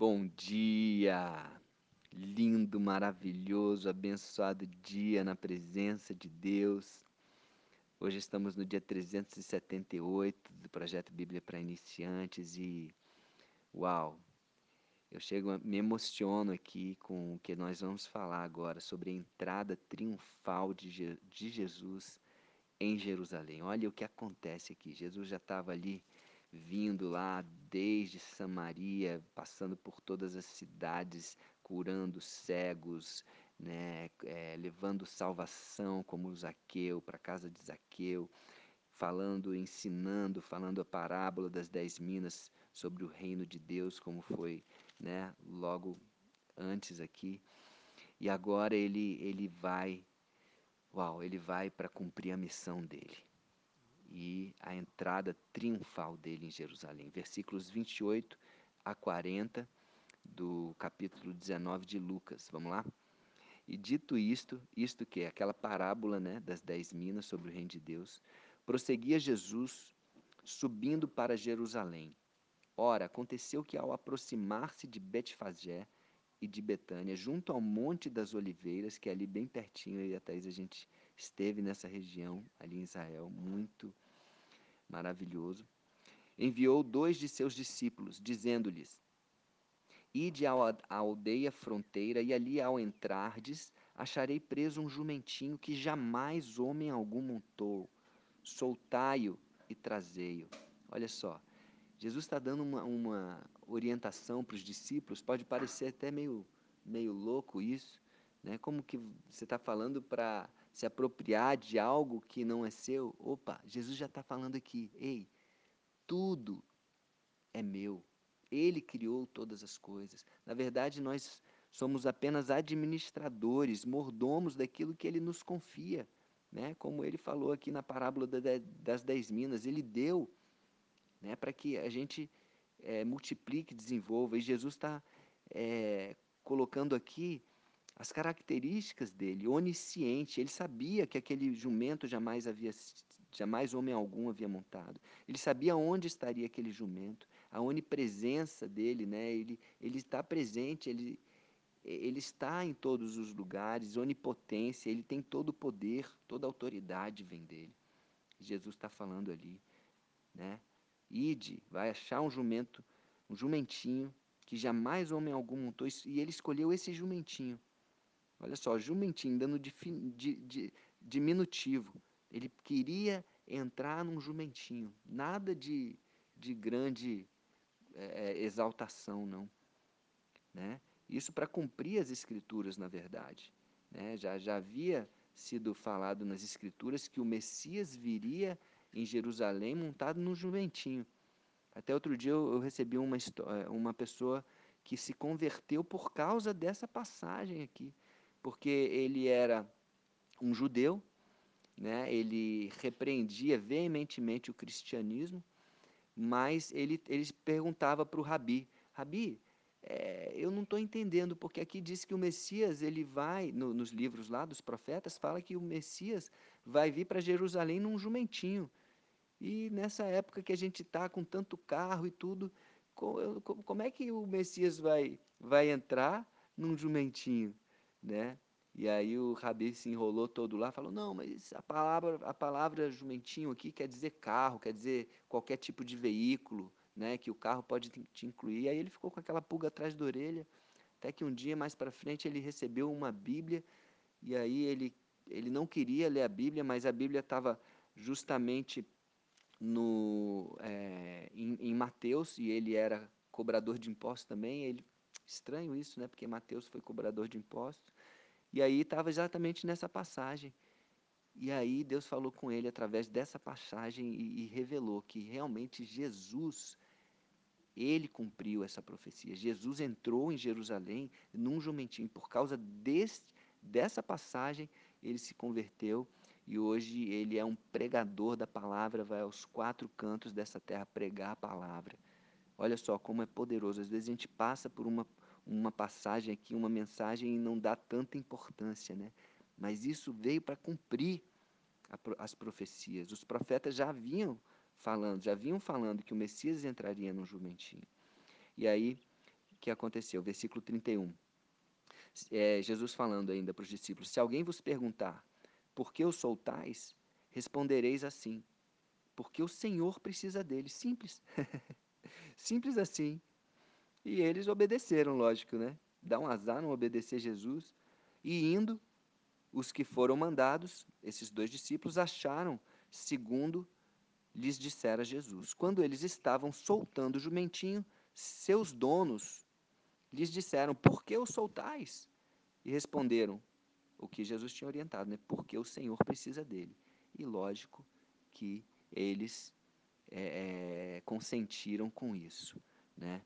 Bom dia! Lindo, maravilhoso, abençoado dia na presença de Deus. Hoje estamos no dia 378 do projeto Bíblia para Iniciantes e uau! Eu chego, me emociono aqui com o que nós vamos falar agora sobre a entrada triunfal de, Je de Jesus em Jerusalém. Olha o que acontece aqui. Jesus já estava ali vindo lá desde Samaria, passando por todas as cidades, curando cegos, né, é, levando salvação como Zaqueu, para a casa de Zaqueu, falando, ensinando, falando a parábola das dez minas sobre o reino de Deus, como foi né, logo antes aqui. E agora ele, ele vai, uau, ele vai para cumprir a missão dele e a entrada triunfal dele em Jerusalém. Versículos 28 a 40 do capítulo 19 de Lucas. Vamos lá? E dito isto, isto que é aquela parábola né, das dez minas sobre o reino de Deus, prosseguia Jesus subindo para Jerusalém. Ora, aconteceu que ao aproximar-se de Betfagé e de Betânia, junto ao Monte das Oliveiras, que é ali bem pertinho, e até a gente esteve nessa região, ali em Israel, muito maravilhoso, enviou dois de seus discípulos, dizendo-lhes: Ide à aldeia fronteira, e ali ao entrardes, acharei preso um jumentinho que jamais homem algum montou. Soltai-o e trazei-o. Olha só, Jesus está dando uma, uma orientação para os discípulos, pode parecer até meio, meio louco isso, né? como que você está falando para se apropriar de algo que não é seu. Opa, Jesus já está falando aqui, ei, tudo é meu. Ele criou todas as coisas. Na verdade, nós somos apenas administradores, mordomos daquilo que ele nos confia. Né? Como ele falou aqui na parábola das dez minas, ele deu né? para que a gente é, multiplique, desenvolva. E Jesus está é, colocando aqui as características dele, onisciente, ele sabia que aquele jumento jamais havia jamais homem algum havia montado. Ele sabia onde estaria aquele jumento, a onipresença dele, né? Ele ele está presente, ele ele está em todos os lugares, onipotência, ele tem todo o poder, toda a autoridade vem dele. Jesus está falando ali, né? Ide, vai achar um jumento, um jumentinho que jamais homem algum montou, e ele escolheu esse jumentinho. Olha só, jumentinho, dando de, de, de, diminutivo. Ele queria entrar num jumentinho. Nada de, de grande é, exaltação, não. Né? Isso para cumprir as escrituras, na verdade. Né? Já, já havia sido falado nas escrituras que o Messias viria em Jerusalém montado num jumentinho. Até outro dia eu, eu recebi uma, uma pessoa que se converteu por causa dessa passagem aqui porque ele era um judeu, né? ele repreendia veementemente o cristianismo, mas ele, ele perguntava para o Rabi, Rabi, é, eu não estou entendendo, porque aqui diz que o Messias, ele vai, no, nos livros lá dos profetas, fala que o Messias vai vir para Jerusalém num jumentinho. E nessa época que a gente está com tanto carro e tudo, como é que o Messias vai, vai entrar num jumentinho? Né? E aí o Rabi se enrolou todo lá, falou, não, mas a palavra, a palavra jumentinho aqui quer dizer carro, quer dizer qualquer tipo de veículo, né, que o carro pode te incluir. Aí ele ficou com aquela pulga atrás da orelha, até que um dia mais para frente ele recebeu uma Bíblia, e aí ele, ele não queria ler a Bíblia, mas a Bíblia estava justamente no, é, em, em Mateus, e ele era cobrador de impostos também, ele Estranho isso, né? Porque Mateus foi cobrador de impostos. E aí estava exatamente nessa passagem. E aí Deus falou com ele através dessa passagem e, e revelou que realmente Jesus, ele cumpriu essa profecia. Jesus entrou em Jerusalém num jumentinho. Por causa desse, dessa passagem, ele se converteu e hoje ele é um pregador da palavra, vai aos quatro cantos dessa terra pregar a palavra. Olha só como é poderoso. Às vezes a gente passa por uma, uma passagem aqui, uma mensagem e não dá tanta importância, né? Mas isso veio para cumprir a, as profecias. Os profetas já vinham falando, já vinham falando que o Messias entraria no jumentinho. E aí que aconteceu? Versículo 31. É, Jesus falando ainda para os discípulos: Se alguém vos perguntar por que o soltais, respondereis assim: porque o Senhor precisa deles. Simples. Simples assim. E eles obedeceram, lógico, né? Dá um azar não obedecer Jesus. E indo, os que foram mandados, esses dois discípulos, acharam segundo lhes dissera Jesus. Quando eles estavam soltando o jumentinho, seus donos lhes disseram: Por que o soltais? E responderam o que Jesus tinha orientado, né? Porque o Senhor precisa dele. E lógico que eles é, consentiram com isso, né?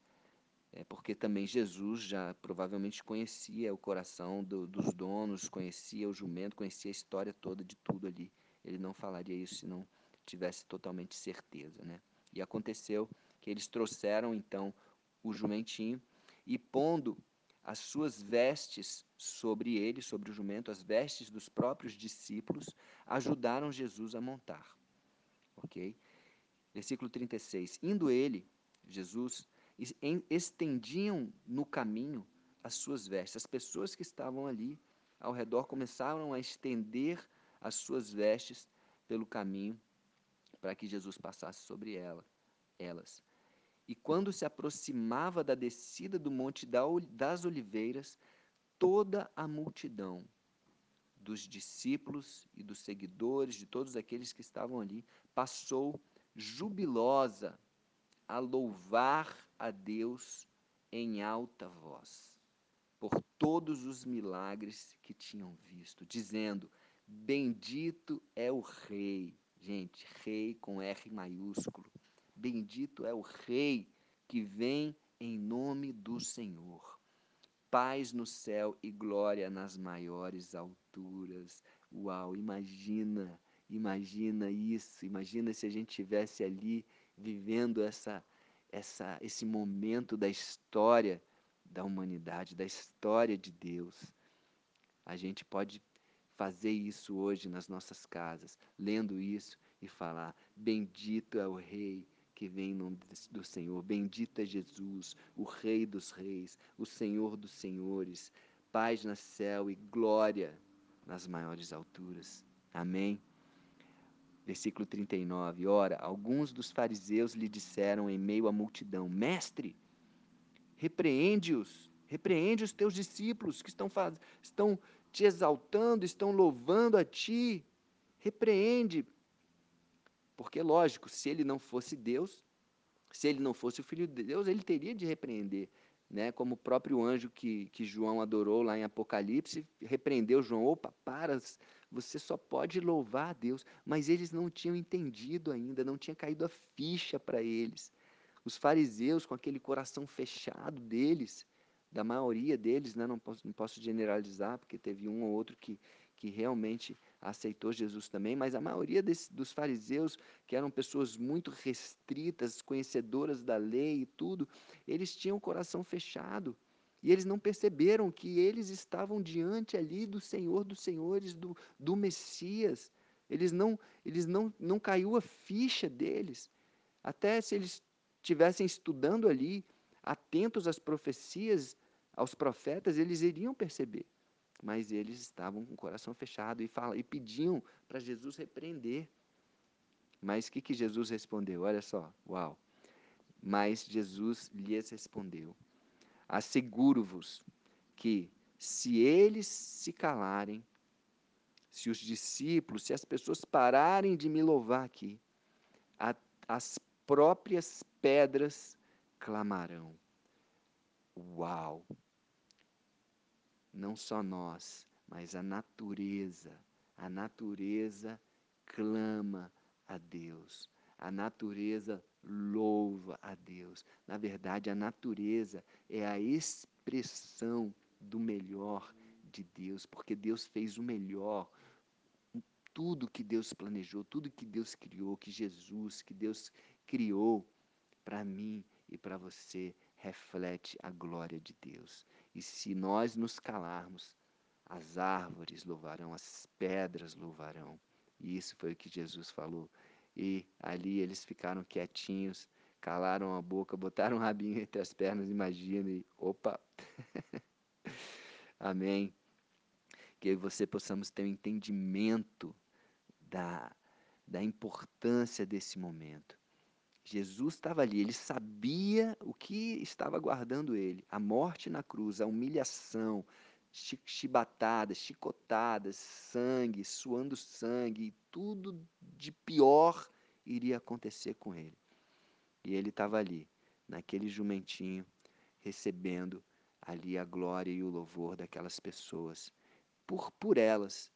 É porque também Jesus já provavelmente conhecia o coração do, dos donos, conhecia o jumento, conhecia a história toda de tudo ali. Ele não falaria isso se não tivesse totalmente certeza, né? E aconteceu que eles trouxeram então o jumentinho e pondo as suas vestes sobre ele, sobre o jumento, as vestes dos próprios discípulos, ajudaram Jesus a montar. OK? Versículo 36. Indo ele, Jesus, estendiam no caminho as suas vestes. As pessoas que estavam ali ao redor começaram a estender as suas vestes pelo caminho para que Jesus passasse sobre ela, elas. E quando se aproximava da descida do Monte das Oliveiras, toda a multidão dos discípulos e dos seguidores, de todos aqueles que estavam ali, passou jubilosa a louvar a Deus em alta voz por todos os milagres que tinham visto, dizendo: Bendito é o Rei, gente, Rei com R maiúsculo, bendito é o Rei que vem em nome do Senhor. Paz no céu e glória nas maiores alturas. Uau, imagina, imagina isso, imagina se a gente tivesse ali vivendo essa essa, esse momento da história da humanidade, da história de Deus. A gente pode fazer isso hoje nas nossas casas, lendo isso e falar: Bendito é o Rei que vem em nome do Senhor, bendito é Jesus, o Rei dos Reis, o Senhor dos Senhores, paz no céu e glória nas maiores alturas. Amém. Versículo 39. Ora, alguns dos fariseus lhe disseram em meio à multidão: Mestre, repreende-os, repreende os teus discípulos que estão, faz... estão te exaltando, estão louvando a ti. Repreende. Porque, lógico, se ele não fosse Deus, se ele não fosse o Filho de Deus, ele teria de repreender. Né? Como o próprio anjo que, que João adorou lá em Apocalipse, repreendeu João: opa, para, você só pode louvar a Deus. Mas eles não tinham entendido ainda, não tinha caído a ficha para eles. Os fariseus, com aquele coração fechado deles, da maioria deles, né, não, posso, não posso generalizar, porque teve um ou outro que, que realmente aceitou Jesus também, mas a maioria desse, dos fariseus, que eram pessoas muito restritas, conhecedoras da lei e tudo, eles tinham o coração fechado. E eles não perceberam que eles estavam diante ali do Senhor dos Senhores, do, do Messias. Eles não, eles não, não caiu a ficha deles. Até se eles estivessem estudando ali, atentos às profecias, aos profetas, eles iriam perceber. Mas eles estavam com o coração fechado e, fala, e pediam para Jesus repreender. Mas o que, que Jesus respondeu? Olha só, uau. Mas Jesus lhes respondeu: Asseguro-vos que, se eles se calarem, se os discípulos, se as pessoas pararem de me louvar aqui, a, as próprias pedras clamarão. Uau! Não só nós, mas a natureza, a natureza clama a Deus. A natureza louva a Deus. Na verdade, a natureza é a expressão do melhor de Deus, porque Deus fez o melhor. Tudo que Deus planejou, tudo que Deus criou, que Jesus, que Deus criou para mim e para você, reflete a glória de Deus. E se nós nos calarmos, as árvores louvarão, as pedras louvarão. E isso foi o que Jesus falou. E ali eles ficaram quietinhos, calaram a boca, botaram o rabinho entre as pernas, imagina, e opa! Amém. Que eu e você possamos ter um entendimento da, da importância desse momento. Jesus estava ali, ele sabia o que estava aguardando ele: a morte na cruz, a humilhação, chibatadas, chicotadas, sangue, suando sangue, tudo de pior iria acontecer com ele. E ele estava ali, naquele jumentinho, recebendo ali a glória e o louvor daquelas pessoas, por, por elas.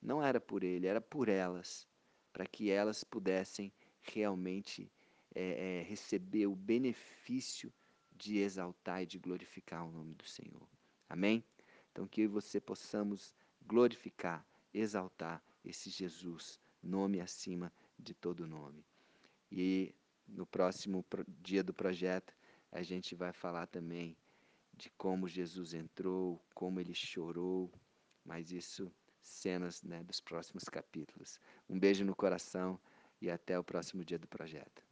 Não era por ele, era por elas, para que elas pudessem realmente é, é, receber o benefício de exaltar e de glorificar o nome do Senhor. Amém? Então, que você possamos glorificar, exaltar esse Jesus, nome acima de todo nome. E no próximo dia do projeto, a gente vai falar também de como Jesus entrou, como ele chorou, mas isso cenas né, dos próximos capítulos. Um beijo no coração e até o próximo dia do projeto.